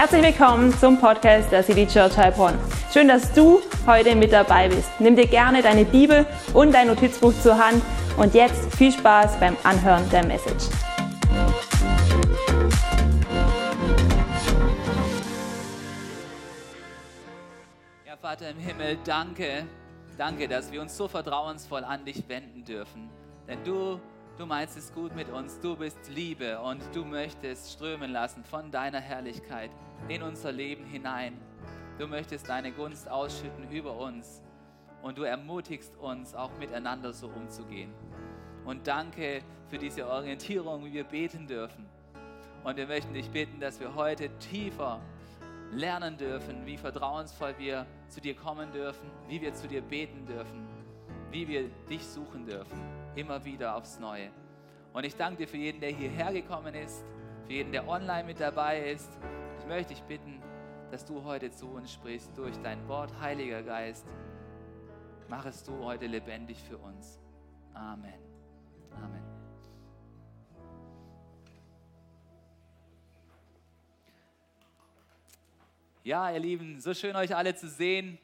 Herzlich willkommen zum Podcast der City Church Heilbronn. Schön, dass du heute mit dabei bist. Nimm dir gerne deine Bibel und dein Notizbuch zur Hand und jetzt viel Spaß beim Anhören der Message. Ja, Vater im Himmel, danke, danke, dass wir uns so vertrauensvoll an dich wenden dürfen. Denn du Du meinst es gut mit uns, du bist Liebe und du möchtest strömen lassen von deiner Herrlichkeit in unser Leben hinein. Du möchtest deine Gunst ausschütten über uns und du ermutigst uns auch miteinander so umzugehen. Und danke für diese Orientierung, wie wir beten dürfen. Und wir möchten dich bitten, dass wir heute tiefer lernen dürfen, wie vertrauensvoll wir zu dir kommen dürfen, wie wir zu dir beten dürfen, wie wir dich suchen dürfen immer wieder aufs Neue. Und ich danke dir für jeden, der hierher gekommen ist, für jeden, der online mit dabei ist. Ich möchte dich bitten, dass du heute zu uns sprichst durch dein Wort, Heiliger Geist. Mach es du heute lebendig für uns. Amen. Amen. Ja, ihr Lieben, so schön euch alle zu sehen.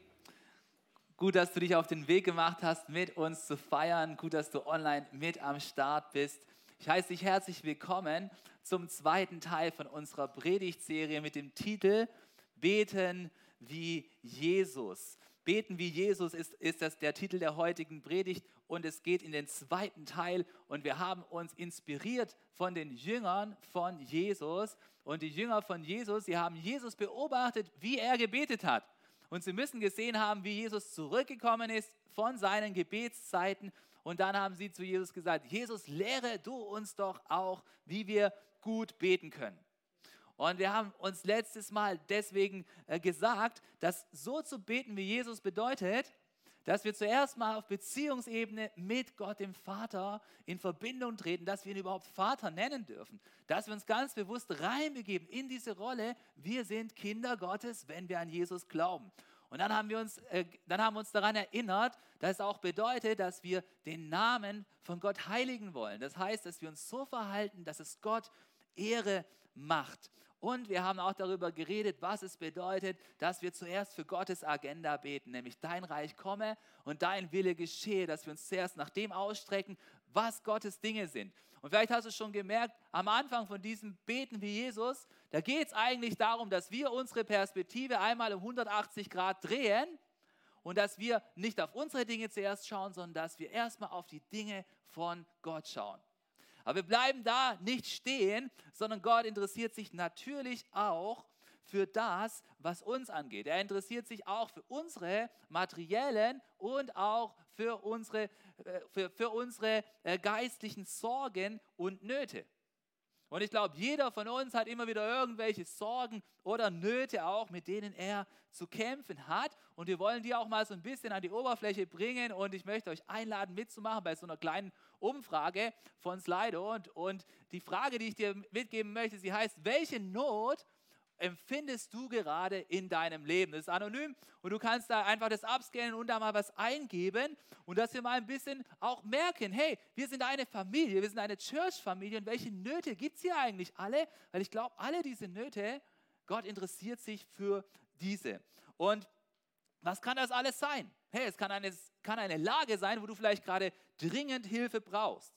Gut, dass du dich auf den Weg gemacht hast, mit uns zu feiern. Gut, dass du online mit am Start bist. Ich heiße dich herzlich willkommen zum zweiten Teil von unserer Predigtserie mit dem Titel Beten wie Jesus. Beten wie Jesus ist, ist das der Titel der heutigen Predigt und es geht in den zweiten Teil und wir haben uns inspiriert von den Jüngern von Jesus und die Jünger von Jesus, sie haben Jesus beobachtet, wie er gebetet hat. Und sie müssen gesehen haben, wie Jesus zurückgekommen ist von seinen Gebetszeiten. Und dann haben sie zu Jesus gesagt, Jesus, lehre du uns doch auch, wie wir gut beten können. Und wir haben uns letztes Mal deswegen äh, gesagt, dass so zu beten wie Jesus bedeutet, dass wir zuerst mal auf Beziehungsebene mit Gott dem Vater in Verbindung treten, dass wir ihn überhaupt Vater nennen dürfen, dass wir uns ganz bewusst reinbegeben in diese Rolle, wir sind Kinder Gottes, wenn wir an Jesus glauben. Und dann haben wir uns, äh, dann haben wir uns daran erinnert, dass es auch bedeutet, dass wir den Namen von Gott heiligen wollen. Das heißt, dass wir uns so verhalten, dass es Gott Ehre macht. Und wir haben auch darüber geredet, was es bedeutet, dass wir zuerst für Gottes Agenda beten, nämlich dein Reich komme und dein Wille geschehe, dass wir uns zuerst nach dem ausstrecken, was Gottes Dinge sind. Und vielleicht hast du schon gemerkt, am Anfang von diesem Beten wie Jesus, da geht es eigentlich darum, dass wir unsere Perspektive einmal um 180 Grad drehen und dass wir nicht auf unsere Dinge zuerst schauen, sondern dass wir erstmal auf die Dinge von Gott schauen. Aber wir bleiben da nicht stehen, sondern Gott interessiert sich natürlich auch für das, was uns angeht. Er interessiert sich auch für unsere materiellen und auch für unsere, äh, für, für unsere äh, geistlichen Sorgen und Nöte. Und ich glaube, jeder von uns hat immer wieder irgendwelche Sorgen oder Nöte auch, mit denen er zu kämpfen hat. Und wir wollen die auch mal so ein bisschen an die Oberfläche bringen. Und ich möchte euch einladen, mitzumachen bei so einer kleinen Umfrage von Slido. Und, und die Frage, die ich dir mitgeben möchte, sie heißt, welche Not empfindest du gerade in deinem Leben? Das ist anonym und du kannst da einfach das abscannen und da mal was eingeben und dass wir mal ein bisschen auch merken, hey, wir sind eine Familie, wir sind eine Church-Familie und welche Nöte gibt es hier eigentlich alle? Weil ich glaube, alle diese Nöte, Gott interessiert sich für diese. Und was kann das alles sein? Hey, es kann eine, kann eine Lage sein, wo du vielleicht gerade dringend Hilfe brauchst.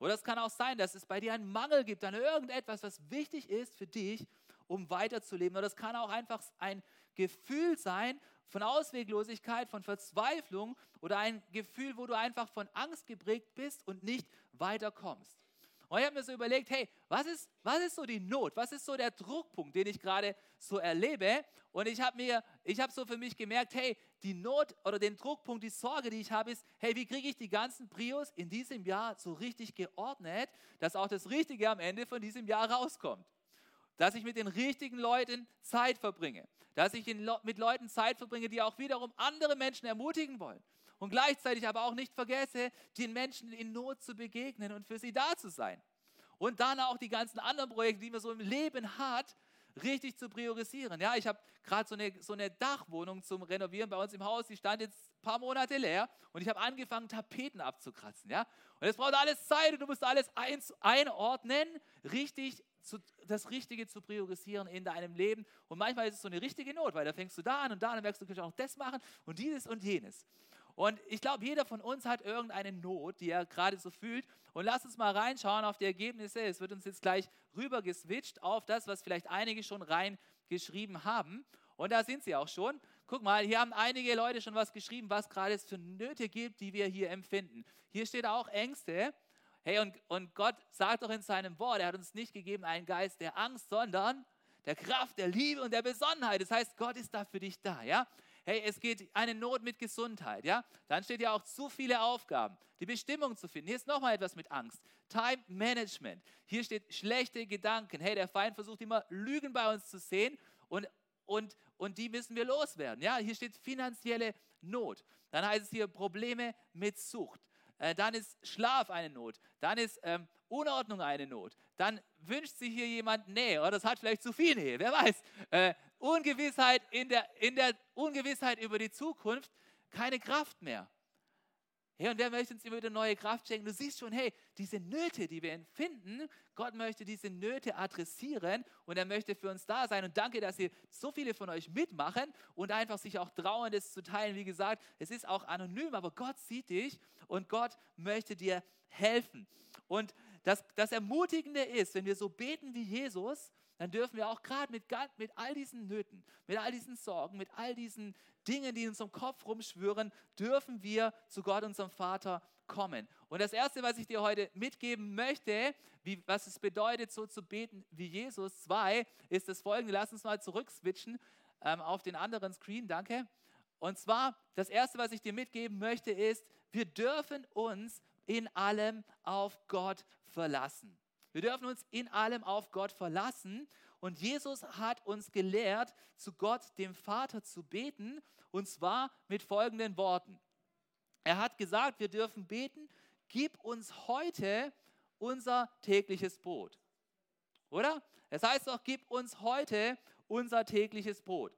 Oder es kann auch sein, dass es bei dir einen Mangel gibt an irgendetwas, was wichtig ist für dich um weiterzuleben. Oder das kann auch einfach ein Gefühl sein von Ausweglosigkeit, von Verzweiflung oder ein Gefühl, wo du einfach von Angst geprägt bist und nicht weiterkommst. Und ich habe mir so überlegt, hey, was ist, was ist so die Not? Was ist so der Druckpunkt, den ich gerade so erlebe? Und ich habe mir, ich habe so für mich gemerkt, hey, die Not oder den Druckpunkt, die Sorge, die ich habe, ist, hey, wie kriege ich die ganzen Prios in diesem Jahr so richtig geordnet, dass auch das Richtige am Ende von diesem Jahr rauskommt? dass ich mit den richtigen Leuten Zeit verbringe, dass ich mit Leuten Zeit verbringe, die auch wiederum andere Menschen ermutigen wollen und gleichzeitig aber auch nicht vergesse, den Menschen in Not zu begegnen und für sie da zu sein. Und dann auch die ganzen anderen Projekte, die man so im Leben hat, richtig zu priorisieren. Ja, ich habe gerade so eine, so eine Dachwohnung zum Renovieren bei uns im Haus, die stand jetzt ein paar Monate leer und ich habe angefangen, Tapeten abzukratzen. Ja, und es braucht alles Zeit und du musst alles ein, einordnen, richtig zu, das Richtige zu priorisieren in deinem Leben. Und manchmal ist es so eine richtige Not, weil da fängst du da an und da, dann merkst du, du kannst auch das machen und dieses und jenes. Und ich glaube, jeder von uns hat irgendeine Not, die er gerade so fühlt. Und lass uns mal reinschauen auf die Ergebnisse. Es wird uns jetzt gleich rüber geswitcht auf das, was vielleicht einige schon reingeschrieben haben. Und da sind sie auch schon. Guck mal, hier haben einige Leute schon was geschrieben, was gerade es für Nöte gibt, die wir hier empfinden. Hier steht auch Ängste. Hey, und, und Gott sagt doch in seinem Wort, er hat uns nicht gegeben einen Geist der Angst, sondern der Kraft, der Liebe und der Besonnenheit. Das heißt, Gott ist da für dich da, ja? Hey, es geht eine Not mit Gesundheit, ja, dann steht ja auch zu viele Aufgaben, die Bestimmung zu finden. Hier ist nochmal etwas mit Angst. Time Management. Hier steht schlechte Gedanken. Hey, der Feind versucht immer Lügen bei uns zu sehen und, und, und die müssen wir loswerden. Ja, hier steht finanzielle Not. Dann heißt es hier Probleme mit Sucht. Äh, dann ist Schlaf eine Not. Dann ist ähm, Unordnung eine Not. Dann wünscht sich hier jemand Nähe oder das hat vielleicht zu viel Nähe, wer weiß. Äh, Ungewissheit in der, in der Ungewissheit über die Zukunft, keine Kraft mehr. Hey, und wer möchte uns immer wieder neue Kraft schenken? Du siehst schon, hey, diese Nöte, die wir empfinden, Gott möchte diese Nöte adressieren und er möchte für uns da sein. Und danke, dass ihr so viele von euch mitmachen und einfach sich auch trauen, das zu teilen. Wie gesagt, es ist auch anonym, aber Gott sieht dich und Gott möchte dir helfen. Und das, das Ermutigende ist, wenn wir so beten wie Jesus, dann dürfen wir auch gerade mit, mit all diesen Nöten, mit all diesen Sorgen, mit all diesen Dingen, die in unserem Kopf rumschwören, dürfen wir zu Gott, unserem Vater, kommen. Und das Erste, was ich dir heute mitgeben möchte, wie, was es bedeutet, so zu beten wie Jesus, zwei, ist das folgende. Lass uns mal zurückswitchen ähm, auf den anderen Screen, danke. Und zwar, das Erste, was ich dir mitgeben möchte, ist, wir dürfen uns in allem auf Gott verlassen. Wir dürfen uns in allem auf Gott verlassen. Und Jesus hat uns gelehrt, zu Gott, dem Vater, zu beten. Und zwar mit folgenden Worten. Er hat gesagt, wir dürfen beten, gib uns heute unser tägliches Brot. Oder? Es heißt auch, gib uns heute unser tägliches Brot.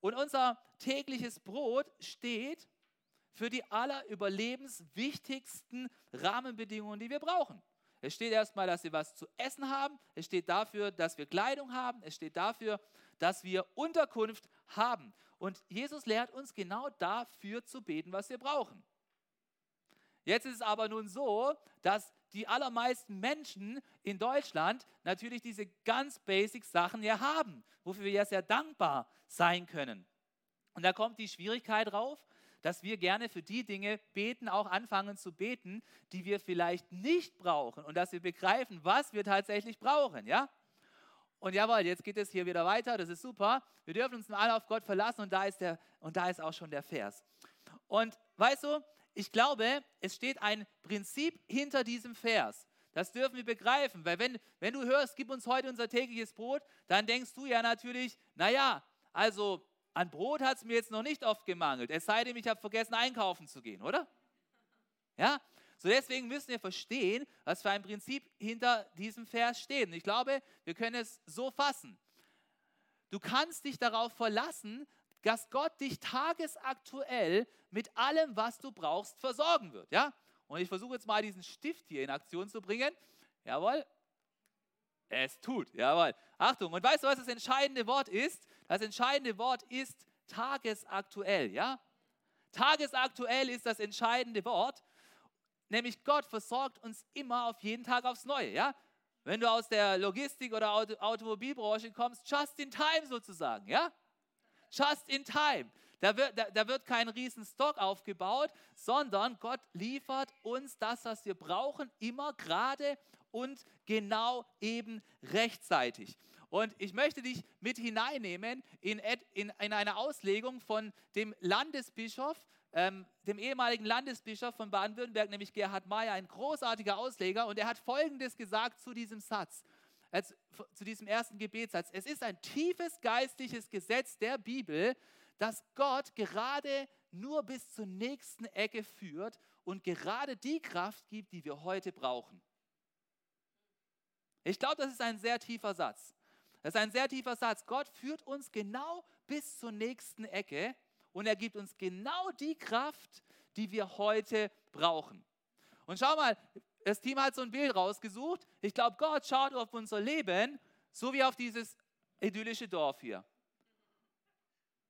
Und unser tägliches Brot steht für die allerüberlebenswichtigsten Rahmenbedingungen, die wir brauchen. Es steht erstmal, dass wir was zu essen haben. Es steht dafür, dass wir Kleidung haben. Es steht dafür, dass wir Unterkunft haben. Und Jesus lehrt uns genau dafür zu beten, was wir brauchen. Jetzt ist es aber nun so, dass die allermeisten Menschen in Deutschland natürlich diese ganz basic Sachen ja haben, wofür wir ja sehr dankbar sein können. Und da kommt die Schwierigkeit drauf, dass wir gerne für die Dinge beten, auch anfangen zu beten, die wir vielleicht nicht brauchen und dass wir begreifen, was wir tatsächlich brauchen, ja? Und jawohl, jetzt geht es hier wieder weiter, das ist super. Wir dürfen uns alle auf Gott verlassen und da ist, der, und da ist auch schon der Vers. Und weißt du, ich glaube, es steht ein Prinzip hinter diesem Vers. Das dürfen wir begreifen, weil wenn, wenn du hörst, gib uns heute unser tägliches Brot, dann denkst du ja natürlich, naja, also an Brot hat es mir jetzt noch nicht oft gemangelt, es sei denn, ich habe vergessen, einkaufen zu gehen, oder? Ja? So deswegen müssen wir verstehen, was für ein Prinzip hinter diesem Vers steht. Und ich glaube, wir können es so fassen. Du kannst dich darauf verlassen, dass Gott dich tagesaktuell mit allem, was du brauchst, versorgen wird. Ja? Und ich versuche jetzt mal diesen Stift hier in Aktion zu bringen. Jawohl, es tut, jawohl. Achtung, und weißt du, was das entscheidende Wort ist? Das entscheidende Wort ist tagesaktuell, ja? Tagesaktuell ist das entscheidende Wort, nämlich Gott versorgt uns immer auf jeden Tag aufs Neue, ja? Wenn du aus der Logistik oder Auto Automobilbranche kommst, just in time sozusagen, ja? Just in time. Da wird, da, da wird kein riesen Stock aufgebaut, sondern Gott liefert uns das, was wir brauchen, immer gerade und genau eben rechtzeitig. Und ich möchte dich mit hineinnehmen in, in, in eine Auslegung von dem Landesbischof, ähm, dem ehemaligen Landesbischof von Baden-Württemberg, nämlich Gerhard Mayer, ein großartiger Ausleger. Und er hat Folgendes gesagt zu diesem Satz, äh, zu diesem ersten Gebetssatz. Es ist ein tiefes geistliches Gesetz der Bibel, dass Gott gerade nur bis zur nächsten Ecke führt und gerade die Kraft gibt, die wir heute brauchen. Ich glaube, das ist ein sehr tiefer Satz. Das ist ein sehr tiefer Satz. Gott führt uns genau bis zur nächsten Ecke und er gibt uns genau die Kraft, die wir heute brauchen. Und schau mal, das Team hat so ein Bild rausgesucht. Ich glaube, Gott schaut auf unser Leben, so wie auf dieses idyllische Dorf hier.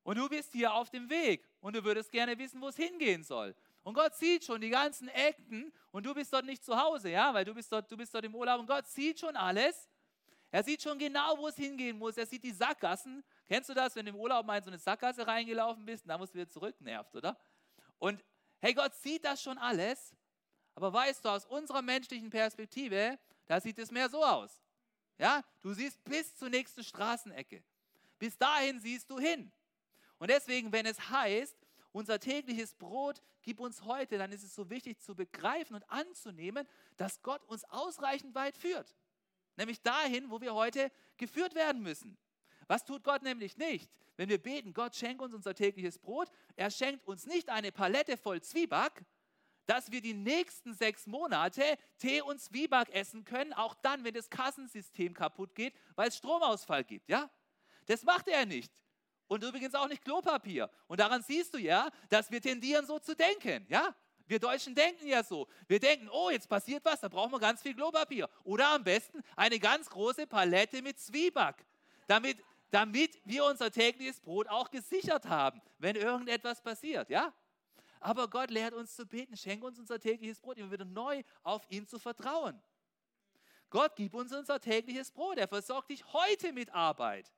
Und du bist hier auf dem Weg und du würdest gerne wissen, wo es hingehen soll. Und Gott sieht schon die ganzen Ecken und du bist dort nicht zu Hause, ja, weil du bist dort, du bist dort im Urlaub und Gott sieht schon alles. Er sieht schon genau, wo es hingehen muss. Er sieht die Sackgassen. Kennst du das, wenn du im Urlaub mal in so eine Sackgasse reingelaufen bist und da musst du wieder zurück? Nervt, oder? Und hey, Gott sieht das schon alles. Aber weißt du, aus unserer menschlichen Perspektive, da sieht es mehr so aus. Ja, du siehst bis zur nächsten Straßenecke. Bis dahin siehst du hin. Und deswegen, wenn es heißt, unser tägliches Brot gib uns heute, dann ist es so wichtig zu begreifen und anzunehmen, dass Gott uns ausreichend weit führt. Nämlich dahin, wo wir heute geführt werden müssen. Was tut Gott nämlich nicht? Wenn wir beten, Gott schenkt uns unser tägliches Brot, er schenkt uns nicht eine Palette voll Zwieback, dass wir die nächsten sechs Monate Tee und Zwieback essen können, auch dann, wenn das Kassensystem kaputt geht, weil es Stromausfall gibt. Ja? Das macht er nicht. Und übrigens auch nicht Klopapier. Und daran siehst du ja, dass wir tendieren, so zu denken. Ja? Wir Deutschen denken ja so. Wir denken, oh, jetzt passiert was, da brauchen wir ganz viel Klopapier. Oder am besten eine ganz große Palette mit Zwieback, damit, damit wir unser tägliches Brot auch gesichert haben, wenn irgendetwas passiert. Ja? Aber Gott lehrt uns zu beten, schenk uns unser tägliches Brot, immer wieder neu auf ihn zu vertrauen. Gott, gib uns unser tägliches Brot. Er versorgt dich heute mit Arbeit.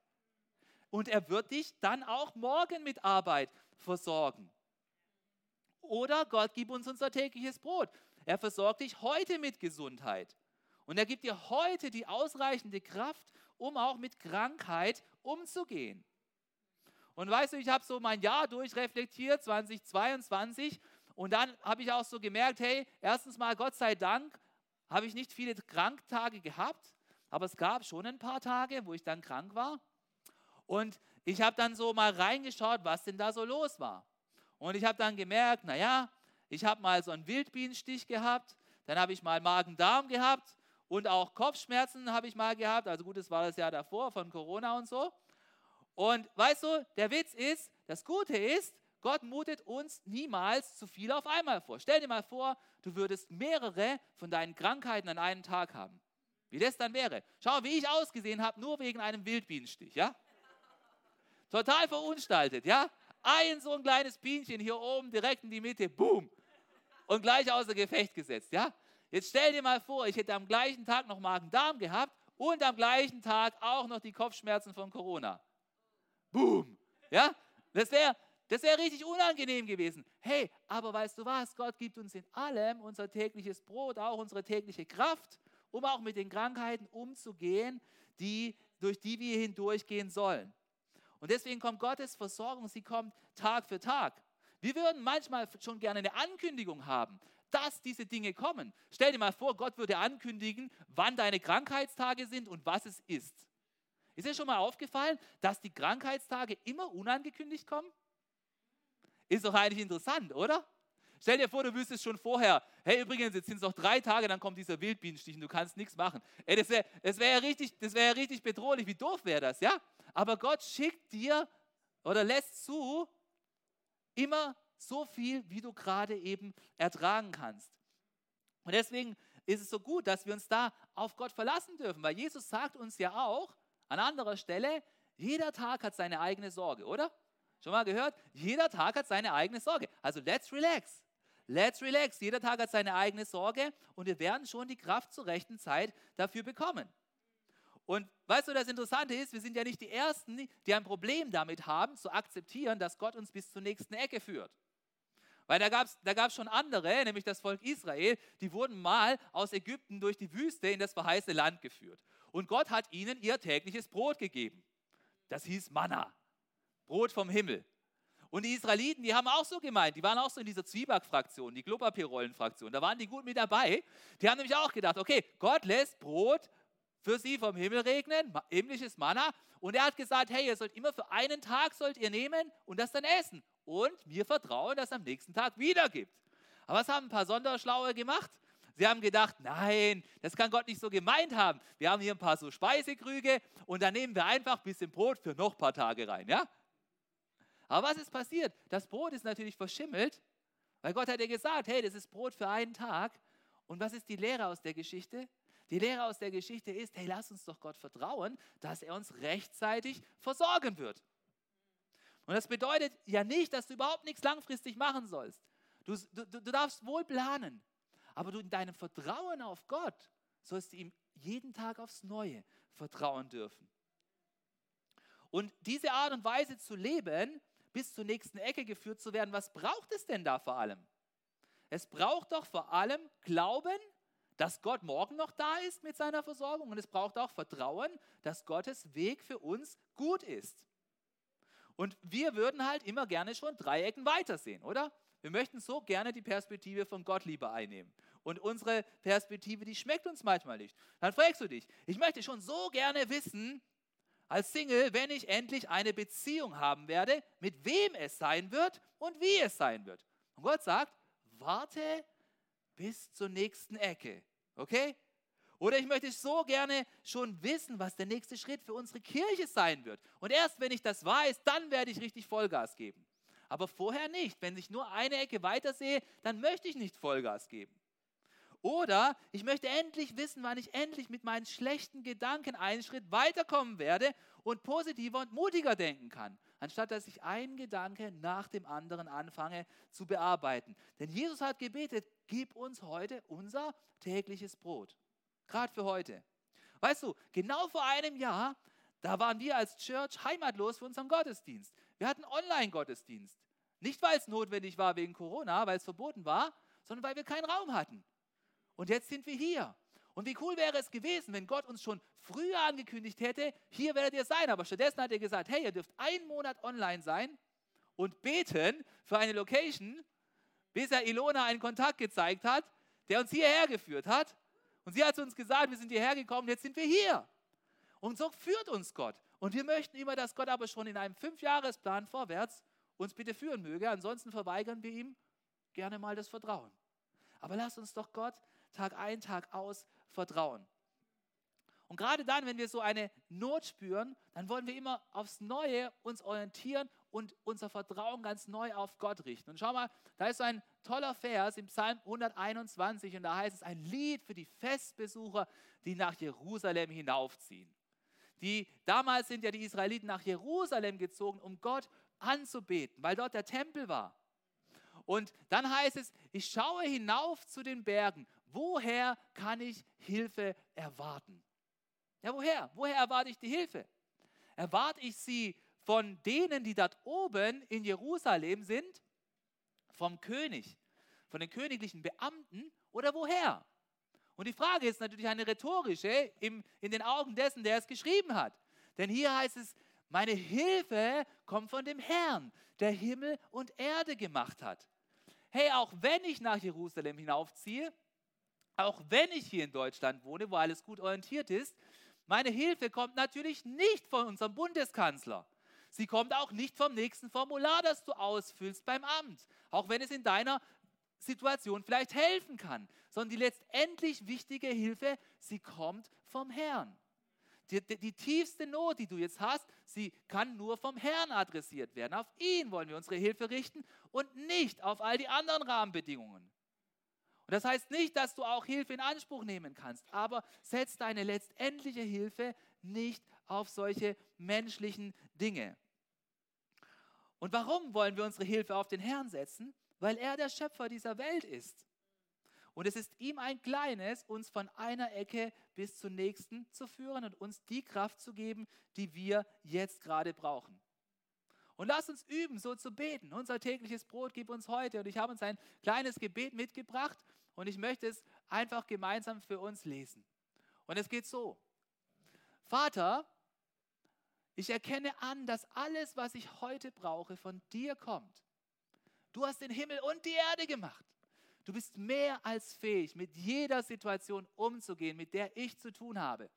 Und er wird dich dann auch morgen mit Arbeit versorgen. Oder Gott, gib uns unser tägliches Brot. Er versorgt dich heute mit Gesundheit. Und er gibt dir heute die ausreichende Kraft, um auch mit Krankheit umzugehen. Und weißt du, ich habe so mein Jahr durchreflektiert, 2022, und dann habe ich auch so gemerkt, hey, erstens mal, Gott sei Dank, habe ich nicht viele Kranktage gehabt, aber es gab schon ein paar Tage, wo ich dann krank war. Und ich habe dann so mal reingeschaut, was denn da so los war. Und ich habe dann gemerkt, naja, ich habe mal so einen Wildbienenstich gehabt, dann habe ich mal Magen-Darm gehabt und auch Kopfschmerzen habe ich mal gehabt. Also gut, das war das Jahr davor von Corona und so. Und weißt du, der Witz ist, das Gute ist, Gott mutet uns niemals zu viel auf einmal vor. Stell dir mal vor, du würdest mehrere von deinen Krankheiten an einem Tag haben. Wie das dann wäre. Schau, wie ich ausgesehen habe, nur wegen einem Wildbienenstich, ja? Total verunstaltet, ja? Ein so ein kleines Bienchen hier oben direkt in die Mitte, boom. Und gleich außer Gefecht gesetzt, ja? Jetzt stell dir mal vor, ich hätte am gleichen Tag noch Magen-Darm gehabt und am gleichen Tag auch noch die Kopfschmerzen von Corona. Boom. Ja? Das wäre das wär richtig unangenehm gewesen. Hey, aber weißt du was? Gott gibt uns in allem unser tägliches Brot, auch unsere tägliche Kraft, um auch mit den Krankheiten umzugehen, die, durch die wir hindurchgehen sollen. Und deswegen kommt Gottes Versorgung, sie kommt Tag für Tag. Wir würden manchmal schon gerne eine Ankündigung haben, dass diese Dinge kommen. Stell dir mal vor, Gott würde ankündigen, wann deine Krankheitstage sind und was es ist. Ist dir schon mal aufgefallen, dass die Krankheitstage immer unangekündigt kommen? Ist doch eigentlich interessant, oder? Stell dir vor, du wüsstest schon vorher, hey, übrigens, jetzt sind es noch drei Tage, dann kommt dieser Wildbienenstich und du kannst nichts machen. Ey, das wäre das wär ja, wär ja richtig bedrohlich. Wie doof wäre das, ja? Aber Gott schickt dir oder lässt zu, immer so viel, wie du gerade eben ertragen kannst. Und deswegen ist es so gut, dass wir uns da auf Gott verlassen dürfen, weil Jesus sagt uns ja auch, an anderer Stelle, jeder Tag hat seine eigene Sorge, oder? Schon mal gehört? Jeder Tag hat seine eigene Sorge. Also let's relax. Let's relax. Jeder Tag hat seine eigene Sorge und wir werden schon die Kraft zur rechten Zeit dafür bekommen. Und weißt du, das Interessante ist, wir sind ja nicht die Ersten, die ein Problem damit haben, zu akzeptieren, dass Gott uns bis zur nächsten Ecke führt. Weil da gab es da gab's schon andere, nämlich das Volk Israel, die wurden mal aus Ägypten durch die Wüste in das verheißene Land geführt. Und Gott hat ihnen ihr tägliches Brot gegeben. Das hieß Manna, Brot vom Himmel. Und die Israeliten, die haben auch so gemeint, die waren auch so in dieser Zwieback-Fraktion, die Klopapierrollen-Fraktion, da waren die gut mit dabei. Die haben nämlich auch gedacht, okay, Gott lässt Brot für sie vom Himmel regnen, himmlisches Manna. Und er hat gesagt, hey, ihr sollt immer für einen Tag sollt ihr nehmen und das dann essen. Und mir vertrauen, dass es am nächsten Tag wieder gibt. Aber was haben ein paar Sonderschlaue gemacht? Sie haben gedacht, nein, das kann Gott nicht so gemeint haben. Wir haben hier ein paar so Speisekrüge und dann nehmen wir einfach ein bisschen Brot für noch ein paar Tage rein, ja? Aber was ist passiert? Das Brot ist natürlich verschimmelt, weil Gott hat ja gesagt, hey, das ist Brot für einen Tag. Und was ist die Lehre aus der Geschichte? Die Lehre aus der Geschichte ist, hey, lass uns doch Gott vertrauen, dass er uns rechtzeitig versorgen wird. Und das bedeutet ja nicht, dass du überhaupt nichts langfristig machen sollst. Du, du, du darfst wohl planen, aber du in deinem Vertrauen auf Gott sollst du ihm jeden Tag aufs Neue vertrauen dürfen. Und diese Art und Weise zu leben, bis zur nächsten Ecke geführt zu werden, was braucht es denn da vor allem? Es braucht doch vor allem Glauben, dass Gott morgen noch da ist mit seiner Versorgung und es braucht auch Vertrauen, dass Gottes Weg für uns gut ist. Und wir würden halt immer gerne schon Dreiecken weitersehen, oder? Wir möchten so gerne die Perspektive von Gott lieber einnehmen. Und unsere Perspektive, die schmeckt uns manchmal nicht. Dann fragst du dich, ich möchte schon so gerne wissen, als Single, wenn ich endlich eine Beziehung haben werde, mit wem es sein wird und wie es sein wird. Und Gott sagt, warte bis zur nächsten Ecke. Okay? Oder ich möchte so gerne schon wissen, was der nächste Schritt für unsere Kirche sein wird. Und erst wenn ich das weiß, dann werde ich richtig Vollgas geben. Aber vorher nicht. Wenn ich nur eine Ecke weiter sehe, dann möchte ich nicht Vollgas geben. Oder ich möchte endlich wissen, wann ich endlich mit meinen schlechten Gedanken einen Schritt weiterkommen werde und positiver und mutiger denken kann, anstatt dass ich einen Gedanke nach dem anderen anfange zu bearbeiten. Denn Jesus hat gebetet, gib uns heute unser tägliches Brot. Gerade für heute. Weißt du, genau vor einem Jahr, da waren wir als Church heimatlos für unseren Gottesdienst. Wir hatten Online-Gottesdienst. Nicht, weil es notwendig war wegen Corona, weil es verboten war, sondern weil wir keinen Raum hatten. Und jetzt sind wir hier. Und wie cool wäre es gewesen, wenn Gott uns schon früher angekündigt hätte, hier werdet ihr sein. Aber stattdessen hat er gesagt, hey, ihr dürft einen Monat online sein und beten für eine Location, bis er Ilona einen Kontakt gezeigt hat, der uns hierher geführt hat. Und sie hat uns gesagt, wir sind hierher gekommen, jetzt sind wir hier. Und so führt uns Gott. Und wir möchten immer, dass Gott aber schon in einem Fünfjahresplan vorwärts uns bitte führen möge. Ansonsten verweigern wir ihm gerne mal das Vertrauen. Aber lass uns doch Gott Tag ein, Tag aus vertrauen. Und gerade dann, wenn wir so eine Not spüren, dann wollen wir immer aufs Neue uns orientieren und unser Vertrauen ganz neu auf Gott richten. Und schau mal, da ist so ein toller Vers im Psalm 121 und da heißt es ein Lied für die Festbesucher, die nach Jerusalem hinaufziehen. Die, damals sind ja die Israeliten nach Jerusalem gezogen, um Gott anzubeten, weil dort der Tempel war. Und dann heißt es, ich schaue hinauf zu den Bergen. Woher kann ich Hilfe erwarten? Ja, woher? Woher erwarte ich die Hilfe? Erwarte ich sie von denen, die dort oben in Jerusalem sind? Vom König, von den königlichen Beamten oder woher? Und die Frage ist natürlich eine rhetorische im, in den Augen dessen, der es geschrieben hat. Denn hier heißt es, meine Hilfe kommt von dem Herrn, der Himmel und Erde gemacht hat. Hey, auch wenn ich nach Jerusalem hinaufziehe, auch wenn ich hier in Deutschland wohne, wo alles gut orientiert ist, meine Hilfe kommt natürlich nicht von unserem Bundeskanzler. Sie kommt auch nicht vom nächsten Formular, das du ausfüllst beim Amt, auch wenn es in deiner Situation vielleicht helfen kann, sondern die letztendlich wichtige Hilfe, sie kommt vom Herrn. Die, die, die, tiefste Not, die du jetzt hast, sie kann nur vom Herrn adressiert werden. Auf ihn wollen wir unsere Hilfe richten und nicht auf all die anderen Rahmenbedingungen. Das heißt nicht, dass du auch Hilfe in Anspruch nehmen kannst, aber setz deine letztendliche Hilfe nicht auf solche menschlichen Dinge. Und warum wollen wir unsere Hilfe auf den Herrn setzen? Weil er der Schöpfer dieser Welt ist. Und es ist ihm ein kleines, uns von einer Ecke bis zur nächsten zu führen und uns die Kraft zu geben, die wir jetzt gerade brauchen. Und lass uns üben, so zu beten. Unser tägliches Brot gib uns heute. Und ich habe uns ein kleines Gebet mitgebracht und ich möchte es einfach gemeinsam für uns lesen. Und es geht so. Vater, ich erkenne an, dass alles, was ich heute brauche, von dir kommt. Du hast den Himmel und die Erde gemacht. Du bist mehr als fähig, mit jeder Situation umzugehen, mit der ich zu tun habe.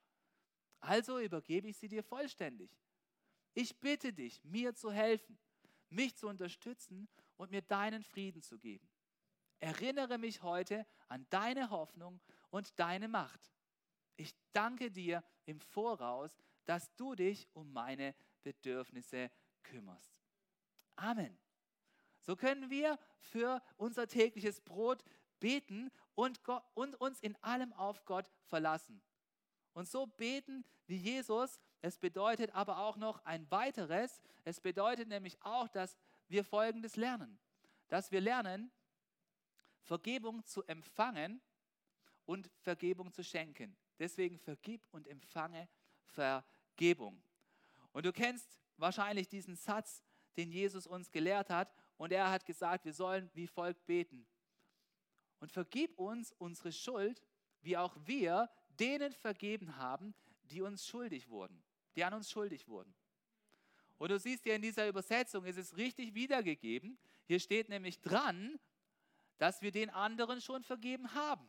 Also übergebe ich sie dir vollständig. Ich bitte dich, mir zu helfen, mich zu unterstützen und mir deinen Frieden zu geben. Erinnere mich heute an deine Hoffnung und deine Macht. Ich danke dir im Voraus, dass du dich um meine Bedürfnisse kümmerst. Amen. So können wir für unser tägliches Brot beten und, Gott, und uns in allem auf Gott verlassen. Und so beten wie Jesus, es bedeutet aber auch noch ein weiteres, es bedeutet nämlich auch, dass wir Folgendes lernen, dass wir lernen, Vergebung zu empfangen und Vergebung zu schenken. Deswegen vergib und empfange Vergebung. Und du kennst wahrscheinlich diesen Satz, den Jesus uns gelehrt hat. Und er hat gesagt, wir sollen wie folgt beten. Und vergib uns unsere Schuld, wie auch wir denen vergeben haben, die uns schuldig wurden, die an uns schuldig wurden. Und du siehst hier in dieser Übersetzung, ist es richtig wiedergegeben. Hier steht nämlich dran, dass wir den anderen schon vergeben haben.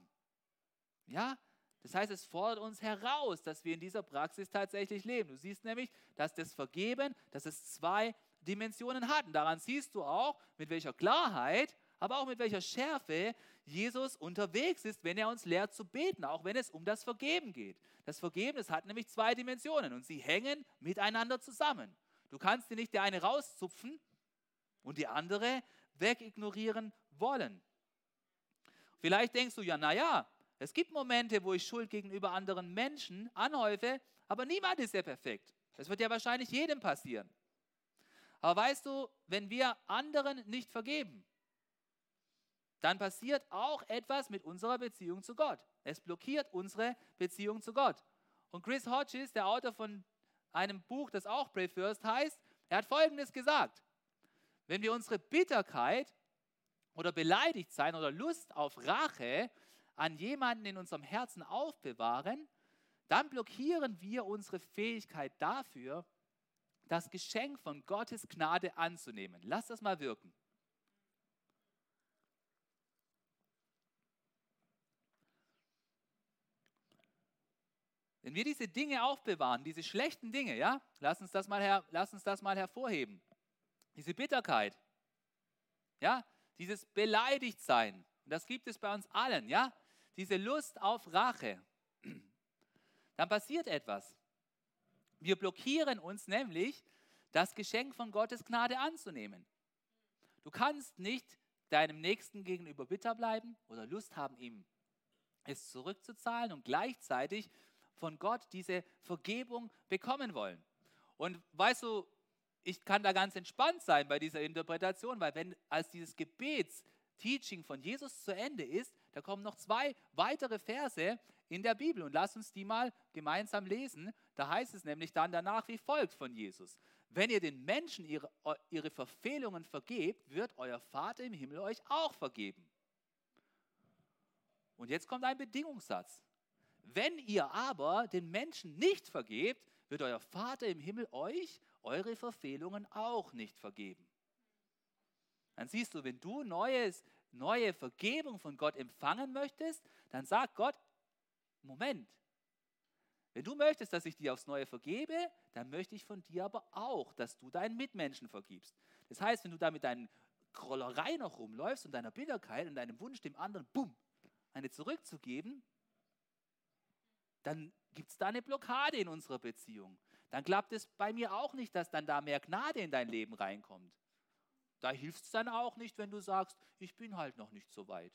Ja, das heißt, es fordert uns heraus, dass wir in dieser Praxis tatsächlich leben. Du siehst nämlich, dass das Vergeben, dass es zwei Dimensionen hat. Und daran siehst du auch, mit welcher Klarheit, aber auch mit welcher Schärfe Jesus unterwegs ist, wenn er uns lehrt zu beten, auch wenn es um das Vergeben geht. Das Vergeben, das hat nämlich zwei Dimensionen und sie hängen miteinander zusammen. Du kannst dir nicht die eine rauszupfen und die andere wegignorieren wollen. Vielleicht denkst du ja, naja, es gibt Momente, wo ich Schuld gegenüber anderen Menschen anhäufe, aber niemand ist ja perfekt. Das wird ja wahrscheinlich jedem passieren. Aber weißt du, wenn wir anderen nicht vergeben, dann passiert auch etwas mit unserer Beziehung zu Gott. Es blockiert unsere Beziehung zu Gott. Und Chris Hodges, der Autor von einem Buch, das auch Pray First heißt, er hat Folgendes gesagt. Wenn wir unsere Bitterkeit oder beleidigt sein oder Lust auf Rache an jemanden in unserem Herzen aufbewahren, dann blockieren wir unsere Fähigkeit dafür, das Geschenk von Gottes Gnade anzunehmen. Lass das mal wirken. Wenn wir diese Dinge aufbewahren, diese schlechten Dinge, ja, lass uns das mal, her, lass uns das mal hervorheben. Diese Bitterkeit, ja, dieses Beleidigtsein, das gibt es bei uns allen, ja, diese Lust auf Rache, dann passiert etwas. Wir blockieren uns nämlich, das Geschenk von Gottes Gnade anzunehmen. Du kannst nicht deinem Nächsten gegenüber bitter bleiben oder Lust haben, ihm es zurückzuzahlen und gleichzeitig von Gott diese Vergebung bekommen wollen. Und weißt du, ich kann da ganz entspannt sein bei dieser Interpretation, weil wenn als dieses Gebets-Teaching von Jesus zu Ende ist, da kommen noch zwei weitere Verse in der Bibel und lass uns die mal gemeinsam lesen. Da heißt es nämlich dann danach wie folgt von Jesus. Wenn ihr den Menschen ihre, ihre Verfehlungen vergebt, wird euer Vater im Himmel euch auch vergeben. Und jetzt kommt ein Bedingungssatz. Wenn ihr aber den Menschen nicht vergebt, wird euer Vater im Himmel euch eure Verfehlungen auch nicht vergeben. Dann siehst du, wenn du neues, neue Vergebung von Gott empfangen möchtest, dann sagt Gott, Moment, wenn du möchtest, dass ich dir aufs Neue vergebe, dann möchte ich von dir aber auch, dass du deinen Mitmenschen vergibst. Das heißt, wenn du da mit deinen Krollerei noch rumläufst und deiner Bitterkeit und deinem Wunsch, dem anderen, bumm, eine zurückzugeben, dann gibt es da eine Blockade in unserer Beziehung. Dann klappt es bei mir auch nicht, dass dann da mehr Gnade in dein Leben reinkommt. Da hilft es dann auch nicht, wenn du sagst, ich bin halt noch nicht so weit.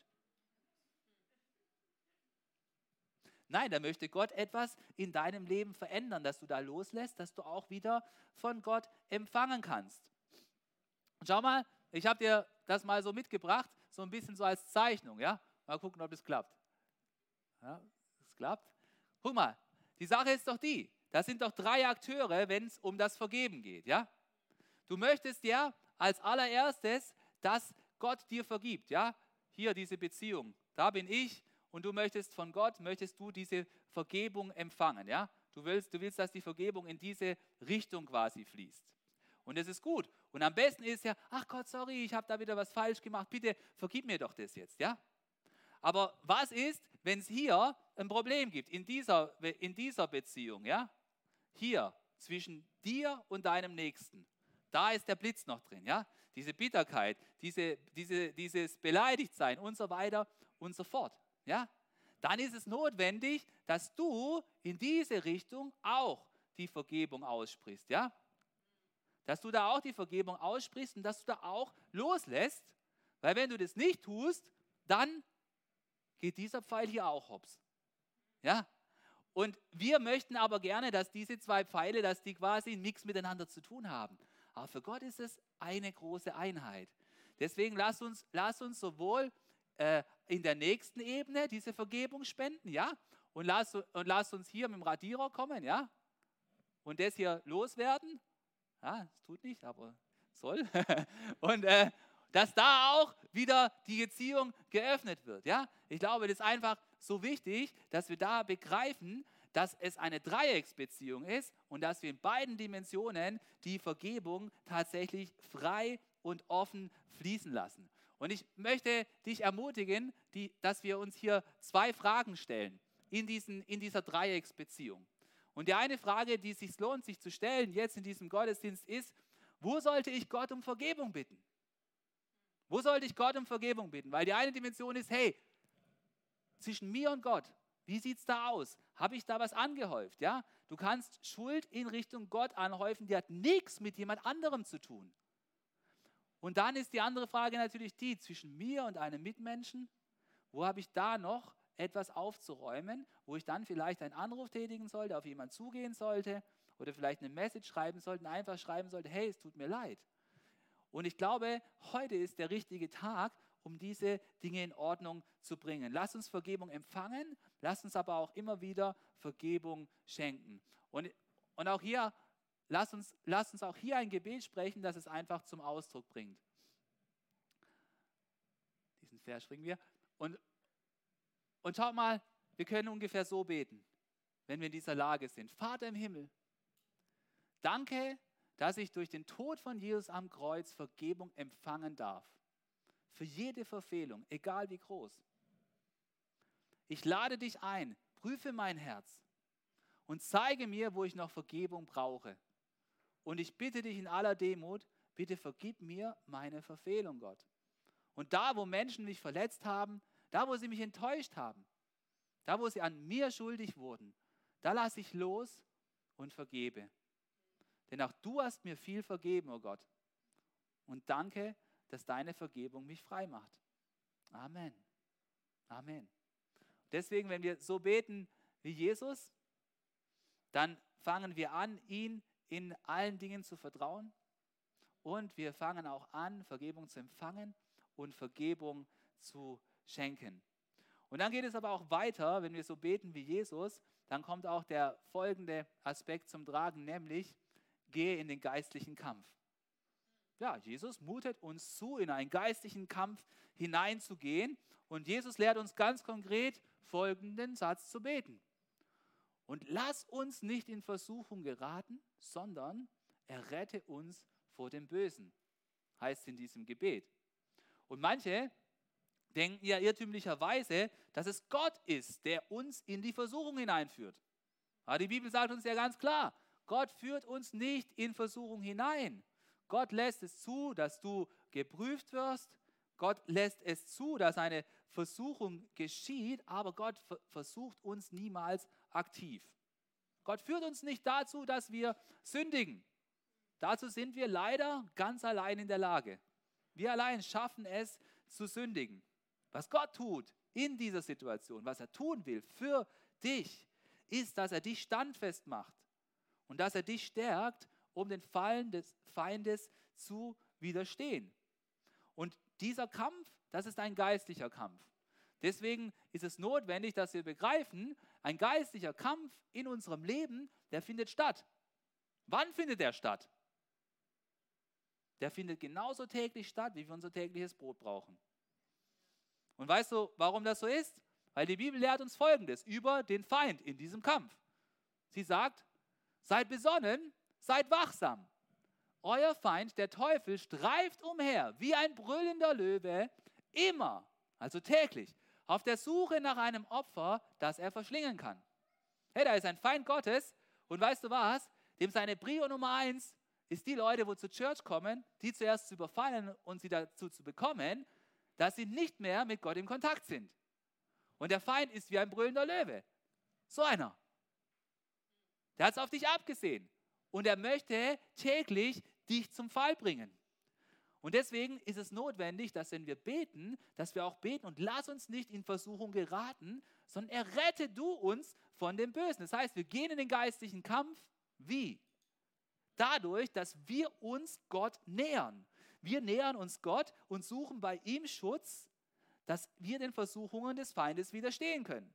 Nein, da möchte Gott etwas in deinem Leben verändern, dass du da loslässt, dass du auch wieder von Gott empfangen kannst. schau mal, ich habe dir das mal so mitgebracht, so ein bisschen so als Zeichnung, ja? Mal gucken, ob es klappt. Ja, es klappt. Guck mal, die Sache ist doch die, das sind doch drei Akteure, wenn es um das Vergeben geht, ja? Du möchtest ja als allererstes, dass Gott dir vergibt, ja? Hier diese Beziehung, da bin ich und du möchtest von Gott, möchtest du diese Vergebung empfangen, ja? Du willst, du willst, dass die Vergebung in diese Richtung quasi fließt. Und das ist gut. Und am besten ist ja, ach Gott, sorry, ich habe da wieder was falsch gemacht, bitte vergib mir doch das jetzt, ja? Aber was ist, wenn es hier ein Problem gibt, in dieser, in dieser Beziehung, ja? Hier, zwischen dir und deinem Nächsten. Da ist der Blitz noch drin, ja? diese Bitterkeit, diese, diese, dieses Beleidigtsein und so weiter und so fort. Ja? Dann ist es notwendig, dass du in diese Richtung auch die Vergebung aussprichst. Ja? Dass du da auch die Vergebung aussprichst und dass du da auch loslässt, weil wenn du das nicht tust, dann geht dieser Pfeil hier auch hops. Ja? Und wir möchten aber gerne, dass diese zwei Pfeile, dass die quasi nichts miteinander zu tun haben. Aber für Gott ist es eine große Einheit. Deswegen lass uns, lass uns sowohl äh, in der nächsten Ebene diese Vergebung spenden, ja, und lass, und lass uns hier mit dem Radierer kommen, ja, und das hier loswerden. Ja, es tut nicht, aber soll. und äh, dass da auch wieder die Beziehung geöffnet wird, ja. Ich glaube, das ist einfach so wichtig, dass wir da begreifen, dass es eine Dreiecksbeziehung ist und dass wir in beiden Dimensionen die Vergebung tatsächlich frei und offen fließen lassen. Und ich möchte dich ermutigen, die, dass wir uns hier zwei Fragen stellen in, diesen, in dieser Dreiecksbeziehung. Und die eine Frage, die es sich lohnt, sich zu stellen jetzt in diesem Gottesdienst, ist, wo sollte ich Gott um Vergebung bitten? Wo sollte ich Gott um Vergebung bitten? Weil die eine Dimension ist, hey, zwischen mir und Gott, wie sieht es da aus? Habe ich da was angehäuft? Ja? Du kannst Schuld in Richtung Gott anhäufen, die hat nichts mit jemand anderem zu tun. Und dann ist die andere Frage natürlich die, zwischen mir und einem Mitmenschen, wo habe ich da noch etwas aufzuräumen, wo ich dann vielleicht einen Anruf tätigen sollte, auf jemanden zugehen sollte oder vielleicht eine Message schreiben sollte, einfach schreiben sollte, hey, es tut mir leid. Und ich glaube, heute ist der richtige Tag, um diese Dinge in Ordnung zu bringen. Lass uns Vergebung empfangen, lass uns aber auch immer wieder Vergebung schenken. Und, und auch hier, lass uns, lass uns auch hier ein Gebet sprechen, das es einfach zum Ausdruck bringt. Diesen Vers springen wir. Und, und schaut mal, wir können ungefähr so beten, wenn wir in dieser Lage sind. Vater im Himmel, danke, dass ich durch den Tod von Jesus am Kreuz Vergebung empfangen darf für jede Verfehlung, egal wie groß. Ich lade dich ein, prüfe mein Herz und zeige mir, wo ich noch Vergebung brauche. Und ich bitte dich in aller Demut, bitte vergib mir meine Verfehlung, Gott. Und da, wo Menschen mich verletzt haben, da, wo sie mich enttäuscht haben, da, wo sie an mir schuldig wurden, da lasse ich los und vergebe. Denn auch du hast mir viel vergeben, oh Gott. Und danke, dass deine Vergebung mich frei macht. Amen. Amen. Deswegen, wenn wir so beten wie Jesus, dann fangen wir an, ihn in allen Dingen zu vertrauen. Und wir fangen auch an, Vergebung zu empfangen und Vergebung zu schenken. Und dann geht es aber auch weiter, wenn wir so beten wie Jesus, dann kommt auch der folgende Aspekt zum Tragen, nämlich gehe in den geistlichen Kampf. Ja, Jesus mutet uns zu, in einen geistlichen Kampf hineinzugehen. Und Jesus lehrt uns ganz konkret folgenden Satz zu beten. Und lass uns nicht in Versuchung geraten, sondern errette uns vor dem Bösen, heißt in diesem Gebet. Und manche denken ja irrtümlicherweise, dass es Gott ist, der uns in die Versuchung hineinführt. Aber die Bibel sagt uns ja ganz klar, Gott führt uns nicht in Versuchung hinein, Gott lässt es zu, dass du geprüft wirst. Gott lässt es zu, dass eine Versuchung geschieht, aber Gott versucht uns niemals aktiv. Gott führt uns nicht dazu, dass wir sündigen. Dazu sind wir leider ganz allein in der Lage. Wir allein schaffen es zu sündigen. Was Gott tut in dieser Situation, was er tun will für dich, ist, dass er dich standfest macht und dass er dich stärkt um den Fallen des Feindes zu widerstehen. Und dieser Kampf, das ist ein geistlicher Kampf. Deswegen ist es notwendig, dass wir begreifen, ein geistlicher Kampf in unserem Leben, der findet statt. Wann findet er statt? Der findet genauso täglich statt, wie wir unser tägliches Brot brauchen. Und weißt du, warum das so ist? Weil die Bibel lehrt uns Folgendes über den Feind in diesem Kampf. Sie sagt, seid besonnen, Seid wachsam. Euer Feind, der Teufel, streift umher wie ein brüllender Löwe, immer, also täglich, auf der Suche nach einem Opfer, das er verschlingen kann. Hey, da ist ein Feind Gottes und weißt du was? Dem seine Brio Nummer eins ist die Leute, wo zur Church kommen, die zuerst zu überfallen und sie dazu zu bekommen, dass sie nicht mehr mit Gott in Kontakt sind. Und der Feind ist wie ein brüllender Löwe. So einer. Der hat es auf dich abgesehen. Und er möchte täglich dich zum Fall bringen. Und deswegen ist es notwendig, dass wenn wir beten, dass wir auch beten und lass uns nicht in Versuchung geraten, sondern errette du uns von dem Bösen. Das heißt, wir gehen in den geistlichen Kampf. Wie? Dadurch, dass wir uns Gott nähern. Wir nähern uns Gott und suchen bei ihm Schutz, dass wir den Versuchungen des Feindes widerstehen können.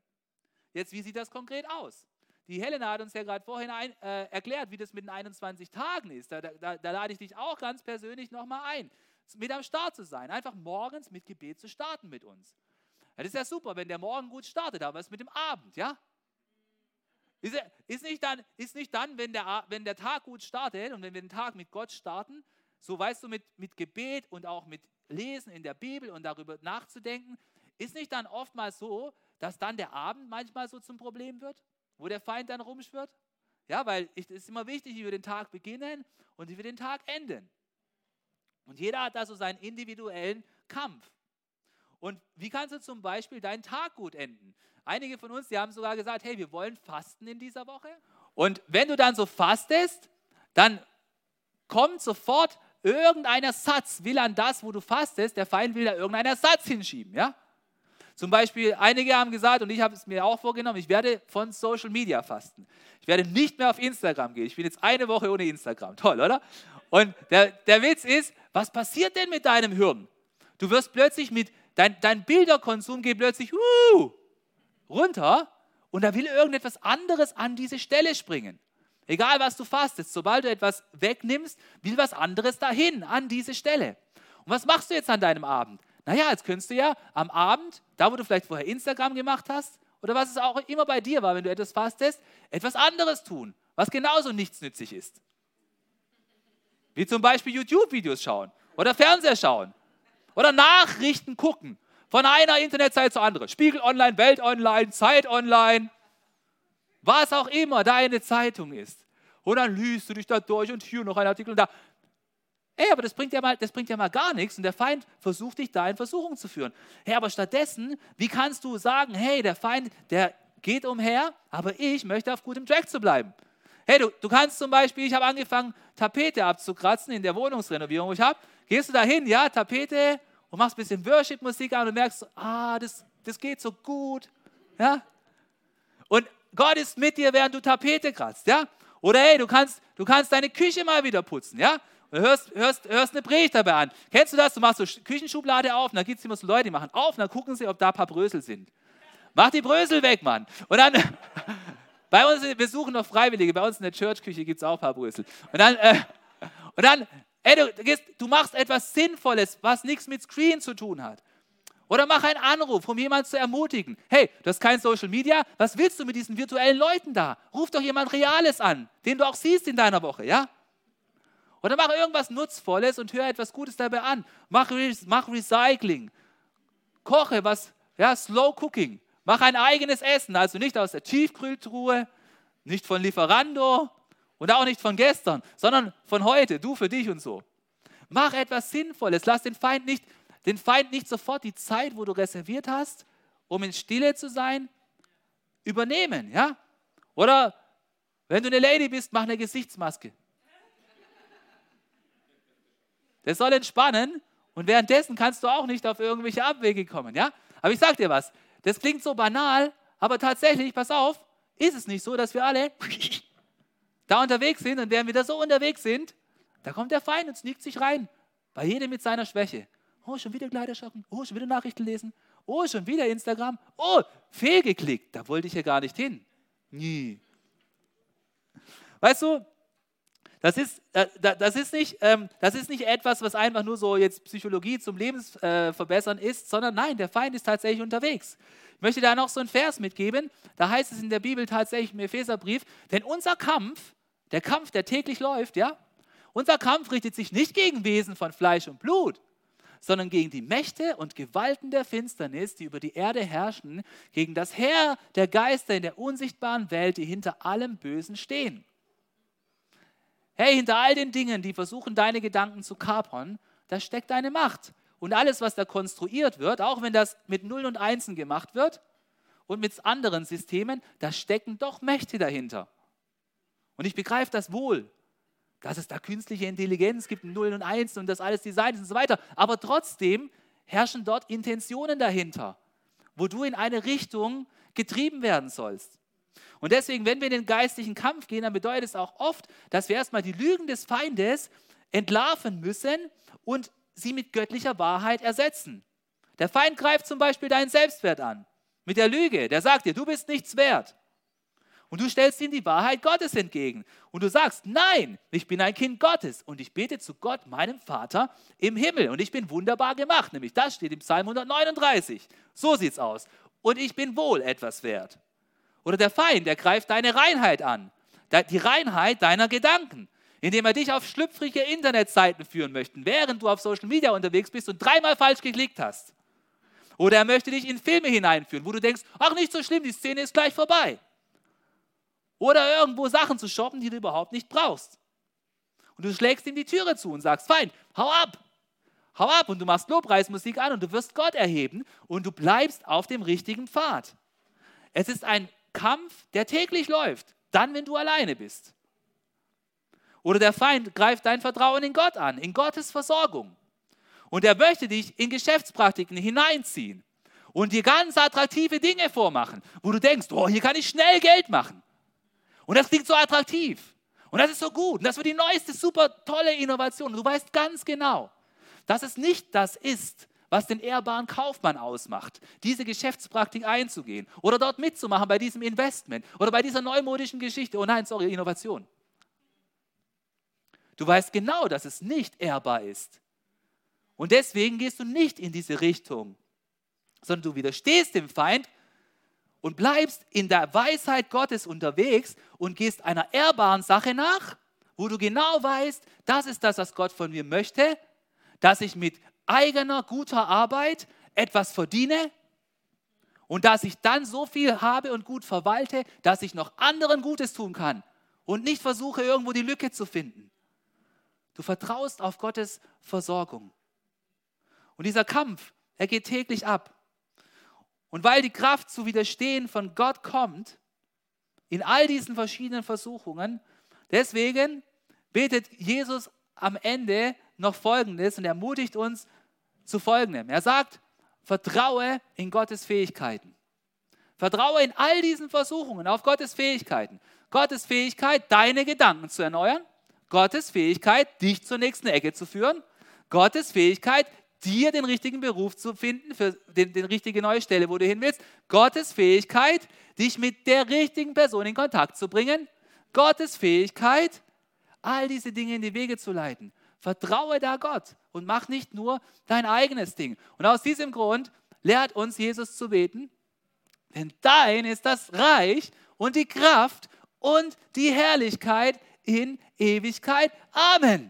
Jetzt, wie sieht das konkret aus? Die Helena hat uns ja gerade vorhin ein, äh, erklärt, wie das mit den 21 Tagen ist. Da, da, da lade ich dich auch ganz persönlich nochmal ein, mit am Start zu sein. Einfach morgens mit Gebet zu starten mit uns. Das ist ja super, wenn der Morgen gut startet, aber was mit dem Abend, ja? Ist, ist, nicht dann, ist nicht dann, wenn der, wenn der Tag gut startet und wenn wir den Tag mit Gott starten, so weißt du, mit, mit Gebet und auch mit Lesen in der Bibel und darüber nachzudenken, ist nicht dann oftmals so, dass dann der Abend manchmal so zum Problem wird? Wo der Feind dann rumschwirrt? Ja, weil es ist immer wichtig, wie wir den Tag beginnen und wie wir den Tag enden. Und jeder hat da so seinen individuellen Kampf. Und wie kannst du zum Beispiel deinen Tag gut enden? Einige von uns, die haben sogar gesagt, hey, wir wollen fasten in dieser Woche. Und wenn du dann so fastest, dann kommt sofort irgendeiner Satz, will an das, wo du fastest, der Feind will da irgendeinen Satz hinschieben, ja? Zum Beispiel, einige haben gesagt, und ich habe es mir auch vorgenommen, ich werde von Social Media fasten. Ich werde nicht mehr auf Instagram gehen. Ich bin jetzt eine Woche ohne Instagram. Toll, oder? Und der, der Witz ist, was passiert denn mit deinem Hirn? Du wirst plötzlich mit, dein, dein Bilderkonsum geht plötzlich uh, runter und da will irgendetwas anderes an diese Stelle springen. Egal, was du fastest, sobald du etwas wegnimmst, will was anderes dahin, an diese Stelle. Und was machst du jetzt an deinem Abend? Naja, jetzt könntest du ja am Abend, da wo du vielleicht vorher Instagram gemacht hast, oder was es auch immer bei dir war, wenn du etwas fastest, etwas anderes tun, was genauso nichtsnützig ist. Wie zum Beispiel YouTube-Videos schauen oder Fernseher schauen oder Nachrichten gucken. Von einer Internetseite zur anderen. Spiegel Online, Welt Online, Zeit Online. Was auch immer deine Zeitung ist. Und dann liest du dich da durch und hier noch ein Artikel und da. Ey, aber das bringt, ja mal, das bringt ja mal gar nichts und der Feind versucht dich da in Versuchung zu führen. Hey, aber stattdessen, wie kannst du sagen, hey, der Feind, der geht umher, aber ich möchte auf gutem Track zu bleiben. Hey, du, du kannst zum Beispiel, ich habe angefangen, Tapete abzukratzen in der Wohnungsrenovierung, wo ich habe. Gehst du da hin, ja, Tapete und machst ein bisschen Worship-Musik an und merkst, ah, das, das geht so gut. Ja? Und Gott ist mit dir, während du Tapete kratzt, ja? Oder hey, du kannst, du kannst deine Küche mal wieder putzen, ja? Du hörst, hörst, hörst eine Predigt dabei an. Kennst du das? Du machst so Küchenschublade auf und da gibt es immer so Leute, die machen auf und dann gucken sie, ob da ein paar Brösel sind. Mach die Brösel weg, Mann. Und dann, bei uns, wir suchen noch Freiwillige, bei uns in der Churchküche gibt es auch ein paar Brösel. Und dann, äh, und dann ey, du, du machst etwas Sinnvolles, was nichts mit Screen zu tun hat. Oder mach einen Anruf, um jemanden zu ermutigen. Hey, du hast kein Social Media, was willst du mit diesen virtuellen Leuten da? Ruf doch jemand Reales an, den du auch siehst in deiner Woche, ja? Oder mach irgendwas Nutzvolles und hör etwas Gutes dabei an. Mach, mach Recycling. Koche was, ja, Slow Cooking. Mach ein eigenes Essen, also nicht aus der Tiefkühltruhe, nicht von Lieferando und auch nicht von gestern, sondern von heute, du für dich und so. Mach etwas Sinnvolles. Lass den Feind nicht, den Feind nicht sofort die Zeit, wo du reserviert hast, um in Stille zu sein, übernehmen, ja? Oder wenn du eine Lady bist, mach eine Gesichtsmaske. Das soll entspannen und währenddessen kannst du auch nicht auf irgendwelche Abwege kommen. Ja? Aber ich sage dir was, das klingt so banal, aber tatsächlich, pass auf, ist es nicht so, dass wir alle da unterwegs sind und während wir da so unterwegs sind, da kommt der Feind und sneakt sich rein. Bei jedem mit seiner Schwäche. Oh, schon wieder Kleiderschocken. Oh, schon wieder Nachrichten lesen. Oh, schon wieder Instagram. Oh, fehlgeklickt. Da wollte ich ja gar nicht hin. Nie. Weißt du, das ist, das, ist nicht, ähm, das ist nicht etwas, was einfach nur so jetzt Psychologie zum Lebensverbessern äh, ist, sondern nein, der Feind ist tatsächlich unterwegs. Ich möchte da noch so einen Vers mitgeben. Da heißt es in der Bibel tatsächlich im Epheserbrief, denn unser Kampf, der Kampf, der täglich läuft, ja, unser Kampf richtet sich nicht gegen Wesen von Fleisch und Blut, sondern gegen die Mächte und Gewalten der Finsternis, die über die Erde herrschen, gegen das Heer der Geister in der unsichtbaren Welt, die hinter allem Bösen stehen. Hey, hinter all den Dingen, die versuchen, deine Gedanken zu kapern, da steckt deine Macht. Und alles, was da konstruiert wird, auch wenn das mit Nullen und Einsen gemacht wird und mit anderen Systemen, da stecken doch Mächte dahinter. Und ich begreife das wohl, dass es da künstliche Intelligenz gibt, Nullen und Einsen und das alles designt und so weiter. Aber trotzdem herrschen dort Intentionen dahinter, wo du in eine Richtung getrieben werden sollst. Und deswegen, wenn wir in den geistlichen Kampf gehen, dann bedeutet es auch oft, dass wir erstmal die Lügen des Feindes entlarven müssen und sie mit göttlicher Wahrheit ersetzen. Der Feind greift zum Beispiel deinen Selbstwert an. Mit der Lüge. Der sagt dir, du bist nichts wert. Und du stellst ihm die Wahrheit Gottes entgegen. Und du sagst, nein, ich bin ein Kind Gottes und ich bete zu Gott, meinem Vater im Himmel. Und ich bin wunderbar gemacht. Nämlich das steht im Psalm 139. So sieht's aus. Und ich bin wohl etwas wert. Oder der Feind, der greift deine Reinheit an. Die Reinheit deiner Gedanken. Indem er dich auf schlüpfrige Internetseiten führen möchte, während du auf Social Media unterwegs bist und dreimal falsch geklickt hast. Oder er möchte dich in Filme hineinführen, wo du denkst, ach nicht so schlimm, die Szene ist gleich vorbei. Oder irgendwo Sachen zu shoppen, die du überhaupt nicht brauchst. Und du schlägst ihm die Türe zu und sagst, fein, hau ab. Hau ab und du machst Lobpreismusik an und du wirst Gott erheben und du bleibst auf dem richtigen Pfad. Es ist ein Kampf, der täglich läuft, dann, wenn du alleine bist. Oder der Feind greift dein Vertrauen in Gott an, in Gottes Versorgung. Und er möchte dich in Geschäftspraktiken hineinziehen und dir ganz attraktive Dinge vormachen, wo du denkst, oh, hier kann ich schnell Geld machen. Und das klingt so attraktiv. Und das ist so gut. Und das wird die neueste, super tolle Innovation. Du weißt ganz genau, dass es nicht das ist, was den ehrbaren Kaufmann ausmacht, diese Geschäftspraktik einzugehen oder dort mitzumachen bei diesem Investment oder bei dieser neumodischen Geschichte. Oh nein, sorry, Innovation. Du weißt genau, dass es nicht ehrbar ist. Und deswegen gehst du nicht in diese Richtung, sondern du widerstehst dem Feind und bleibst in der Weisheit Gottes unterwegs und gehst einer ehrbaren Sache nach, wo du genau weißt, das ist das, was Gott von mir möchte, dass ich mit eigener guter Arbeit etwas verdiene und dass ich dann so viel habe und gut verwalte, dass ich noch anderen Gutes tun kann und nicht versuche, irgendwo die Lücke zu finden. Du vertraust auf Gottes Versorgung. Und dieser Kampf, er geht täglich ab. Und weil die Kraft zu widerstehen von Gott kommt, in all diesen verschiedenen Versuchungen, deswegen betet Jesus am Ende noch Folgendes und ermutigt uns zu Folgendem. Er sagt, vertraue in Gottes Fähigkeiten. Vertraue in all diesen Versuchungen auf Gottes Fähigkeiten. Gottes Fähigkeit, deine Gedanken zu erneuern. Gottes Fähigkeit, dich zur nächsten Ecke zu führen. Gottes Fähigkeit, dir den richtigen Beruf zu finden, für den, den richtige neue Stelle, wo du hin willst. Gottes Fähigkeit, dich mit der richtigen Person in Kontakt zu bringen. Gottes Fähigkeit, all diese Dinge in die Wege zu leiten. Vertraue da Gott und mach nicht nur dein eigenes Ding. Und aus diesem Grund lehrt uns Jesus zu beten, denn dein ist das Reich und die Kraft und die Herrlichkeit in Ewigkeit. Amen.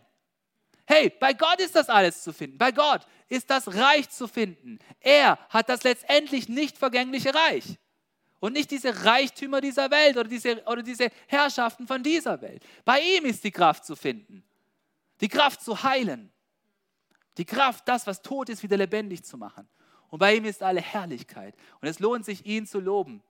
Hey, bei Gott ist das alles zu finden. Bei Gott ist das Reich zu finden. Er hat das letztendlich nicht vergängliche Reich. Und nicht diese Reichtümer dieser Welt oder diese, oder diese Herrschaften von dieser Welt. Bei ihm ist die Kraft zu finden. Die Kraft zu heilen. Die Kraft, das, was tot ist, wieder lebendig zu machen. Und bei ihm ist alle Herrlichkeit. Und es lohnt sich, ihn zu loben.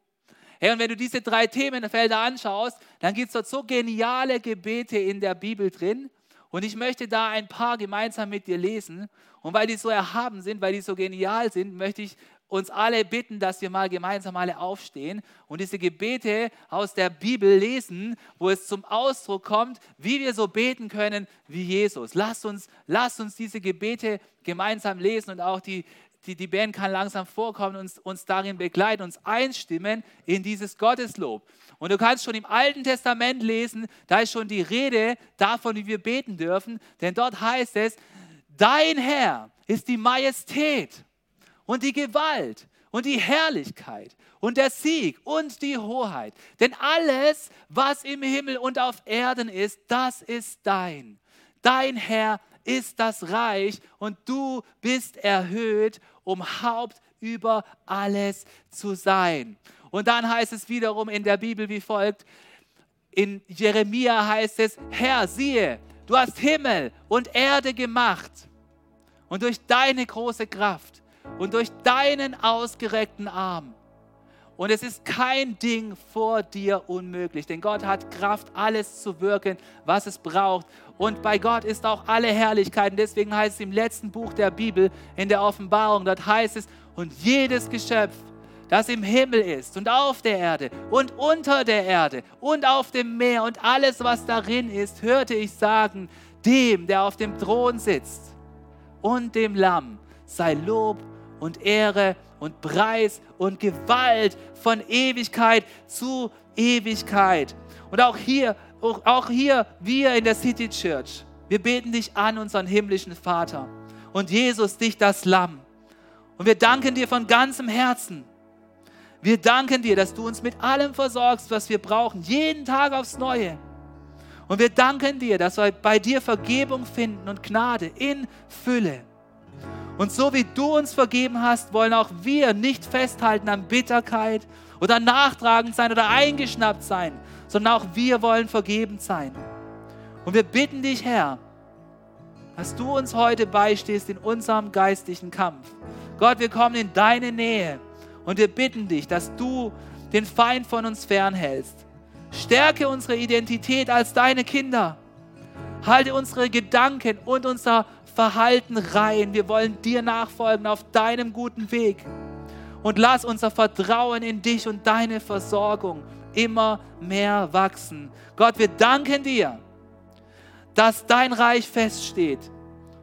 Hey, und wenn du diese drei Themenfelder anschaust, dann gibt es dort so geniale Gebete in der Bibel drin. Und ich möchte da ein paar gemeinsam mit dir lesen. Und weil die so erhaben sind, weil die so genial sind, möchte ich uns alle bitten, dass wir mal gemeinsam alle aufstehen und diese Gebete aus der Bibel lesen, wo es zum Ausdruck kommt, wie wir so beten können wie Jesus. Lasst uns, lasst uns diese Gebete gemeinsam lesen und auch die, die, die Band kann langsam vorkommen und uns, uns darin begleiten, uns einstimmen in dieses Gotteslob. Und du kannst schon im Alten Testament lesen, da ist schon die Rede davon, wie wir beten dürfen, denn dort heißt es, dein Herr ist die Majestät und die Gewalt und die Herrlichkeit und der Sieg und die Hoheit. Denn alles, was im Himmel und auf Erden ist, das ist dein. Dein Herr ist das Reich und du bist erhöht, um Haupt über alles zu sein. Und dann heißt es wiederum in der Bibel wie folgt, in Jeremia heißt es, Herr, siehe, du hast Himmel und Erde gemacht. Und durch deine große Kraft und durch deinen ausgereckten Arm. Und es ist kein Ding vor dir unmöglich, denn Gott hat Kraft, alles zu wirken, was es braucht. Und bei Gott ist auch alle Herrlichkeit. Und deswegen heißt es im letzten Buch der Bibel, in der Offenbarung, dort heißt es, und jedes Geschöpf, das im Himmel ist und auf der Erde und unter der Erde und auf dem Meer und alles, was darin ist, hörte ich sagen, dem, der auf dem Thron sitzt und dem Lamm sei Lob und Ehre und Preis und Gewalt von Ewigkeit zu Ewigkeit. Und auch hier, auch hier, wir in der City Church, wir beten dich an, unseren himmlischen Vater. Und Jesus, dich das Lamm. Und wir danken dir von ganzem Herzen. Wir danken dir, dass du uns mit allem versorgst, was wir brauchen, jeden Tag aufs Neue. Und wir danken dir, dass wir bei dir Vergebung finden und Gnade in Fülle. Und so wie du uns vergeben hast, wollen auch wir nicht festhalten an Bitterkeit oder nachtragend sein oder eingeschnappt sein, sondern auch wir wollen vergebend sein. Und wir bitten dich, Herr, dass du uns heute beistehst in unserem geistlichen Kampf. Gott, wir kommen in deine Nähe und wir bitten dich, dass du den Feind von uns fernhältst. Stärke unsere Identität als deine Kinder. Halte unsere Gedanken und unser Verhalten rein. Wir wollen dir nachfolgen auf deinem guten Weg. Und lass unser Vertrauen in dich und deine Versorgung immer mehr wachsen. Gott, wir danken dir, dass dein Reich feststeht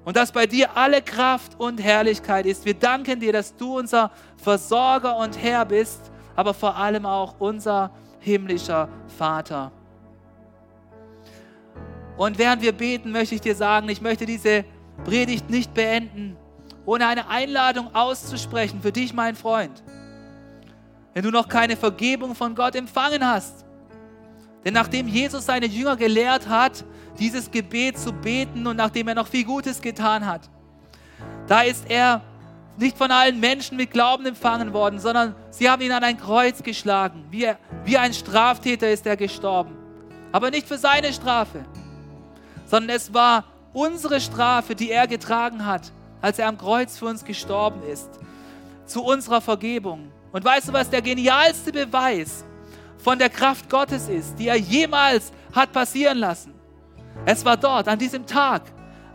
und dass bei dir alle Kraft und Herrlichkeit ist. Wir danken dir, dass du unser Versorger und Herr bist, aber vor allem auch unser himmlischer Vater. Und während wir beten, möchte ich dir sagen, ich möchte diese Predigt nicht beenden, ohne eine Einladung auszusprechen für dich, mein Freund. Wenn du noch keine Vergebung von Gott empfangen hast. Denn nachdem Jesus seine Jünger gelehrt hat, dieses Gebet zu beten und nachdem er noch viel Gutes getan hat, da ist er nicht von allen Menschen mit Glauben empfangen worden, sondern sie haben ihn an ein Kreuz geschlagen. Wie, wie ein Straftäter ist er gestorben. Aber nicht für seine Strafe, sondern es war unsere Strafe, die er getragen hat, als er am Kreuz für uns gestorben ist, zu unserer Vergebung. Und weißt du, was der genialste Beweis von der Kraft Gottes ist, die er jemals hat passieren lassen? Es war dort, an diesem Tag,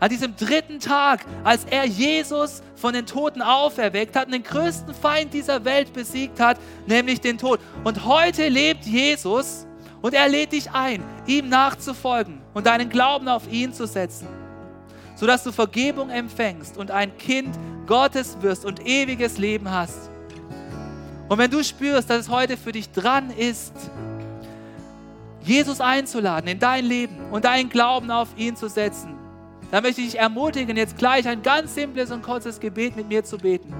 an diesem dritten Tag, als er Jesus von den Toten auferweckt hat und den größten Feind dieser Welt besiegt hat, nämlich den Tod. Und heute lebt Jesus und er lädt dich ein, ihm nachzufolgen und deinen Glauben auf ihn zu setzen sodass du Vergebung empfängst und ein Kind Gottes wirst und ewiges Leben hast. Und wenn du spürst, dass es heute für dich dran ist, Jesus einzuladen in dein Leben und deinen Glauben auf ihn zu setzen, dann möchte ich dich ermutigen, jetzt gleich ein ganz simples und kurzes Gebet mit mir zu beten.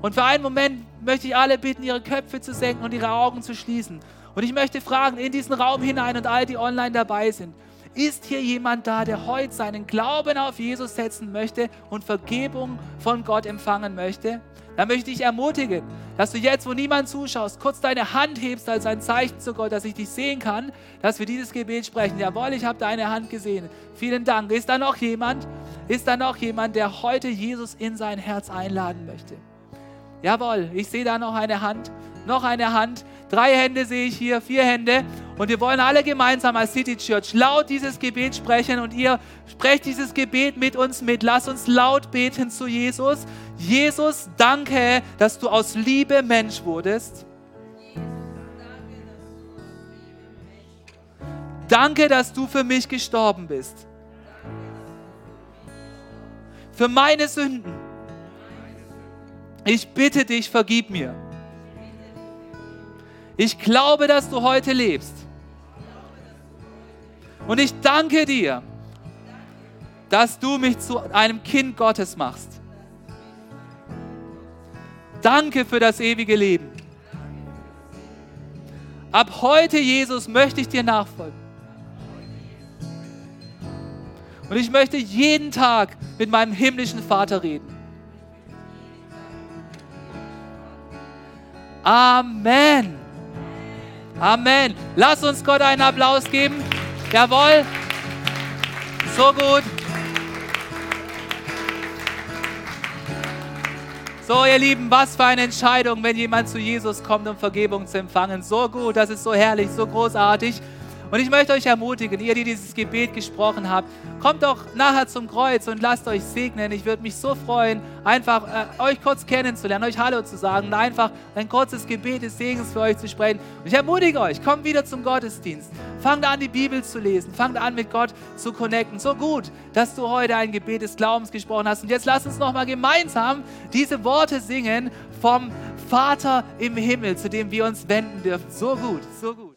Und für einen Moment möchte ich alle bitten, ihre Köpfe zu senken und ihre Augen zu schließen. Und ich möchte fragen, in diesen Raum hinein und all die online dabei sind, ist hier jemand da, der heute seinen Glauben auf Jesus setzen möchte und Vergebung von Gott empfangen möchte? Dann möchte ich ermutigen, dass du jetzt, wo niemand zuschaust, kurz deine Hand hebst als ein Zeichen zu Gott, dass ich dich sehen kann, dass wir dieses Gebet sprechen. Jawohl, ich habe deine Hand gesehen. Vielen Dank. Ist da noch jemand? Ist da noch jemand, der heute Jesus in sein Herz einladen möchte? Jawohl, ich sehe da noch eine Hand. Noch eine Hand. Drei Hände sehe ich hier, vier Hände. Und wir wollen alle gemeinsam als City Church laut dieses Gebet sprechen und ihr sprecht dieses Gebet mit uns mit. Lass uns laut beten zu Jesus. Jesus, danke, dass du aus Liebe Mensch wurdest. Danke, dass du für mich gestorben bist. Für meine Sünden. Ich bitte dich, vergib mir. Ich glaube, dass du heute lebst. Und ich danke dir, dass du mich zu einem Kind Gottes machst. Danke für das ewige Leben. Ab heute, Jesus, möchte ich dir nachfolgen. Und ich möchte jeden Tag mit meinem himmlischen Vater reden. Amen. Amen. Lass uns Gott einen Applaus geben. Jawohl. So gut. So, ihr Lieben, was für eine Entscheidung, wenn jemand zu Jesus kommt, um Vergebung zu empfangen. So gut, das ist so herrlich, so großartig. Und ich möchte euch ermutigen, ihr, die dieses Gebet gesprochen habt, kommt doch nachher zum Kreuz und lasst euch segnen. Ich würde mich so freuen, einfach äh, euch kurz kennenzulernen, euch Hallo zu sagen und einfach ein kurzes Gebet des Segens für euch zu sprechen. Und ich ermutige euch, kommt wieder zum Gottesdienst. Fangt an, die Bibel zu lesen. Fangt an, mit Gott zu connecten. So gut, dass du heute ein Gebet des Glaubens gesprochen hast. Und jetzt lasst uns nochmal gemeinsam diese Worte singen vom Vater im Himmel, zu dem wir uns wenden dürfen. So gut, so gut.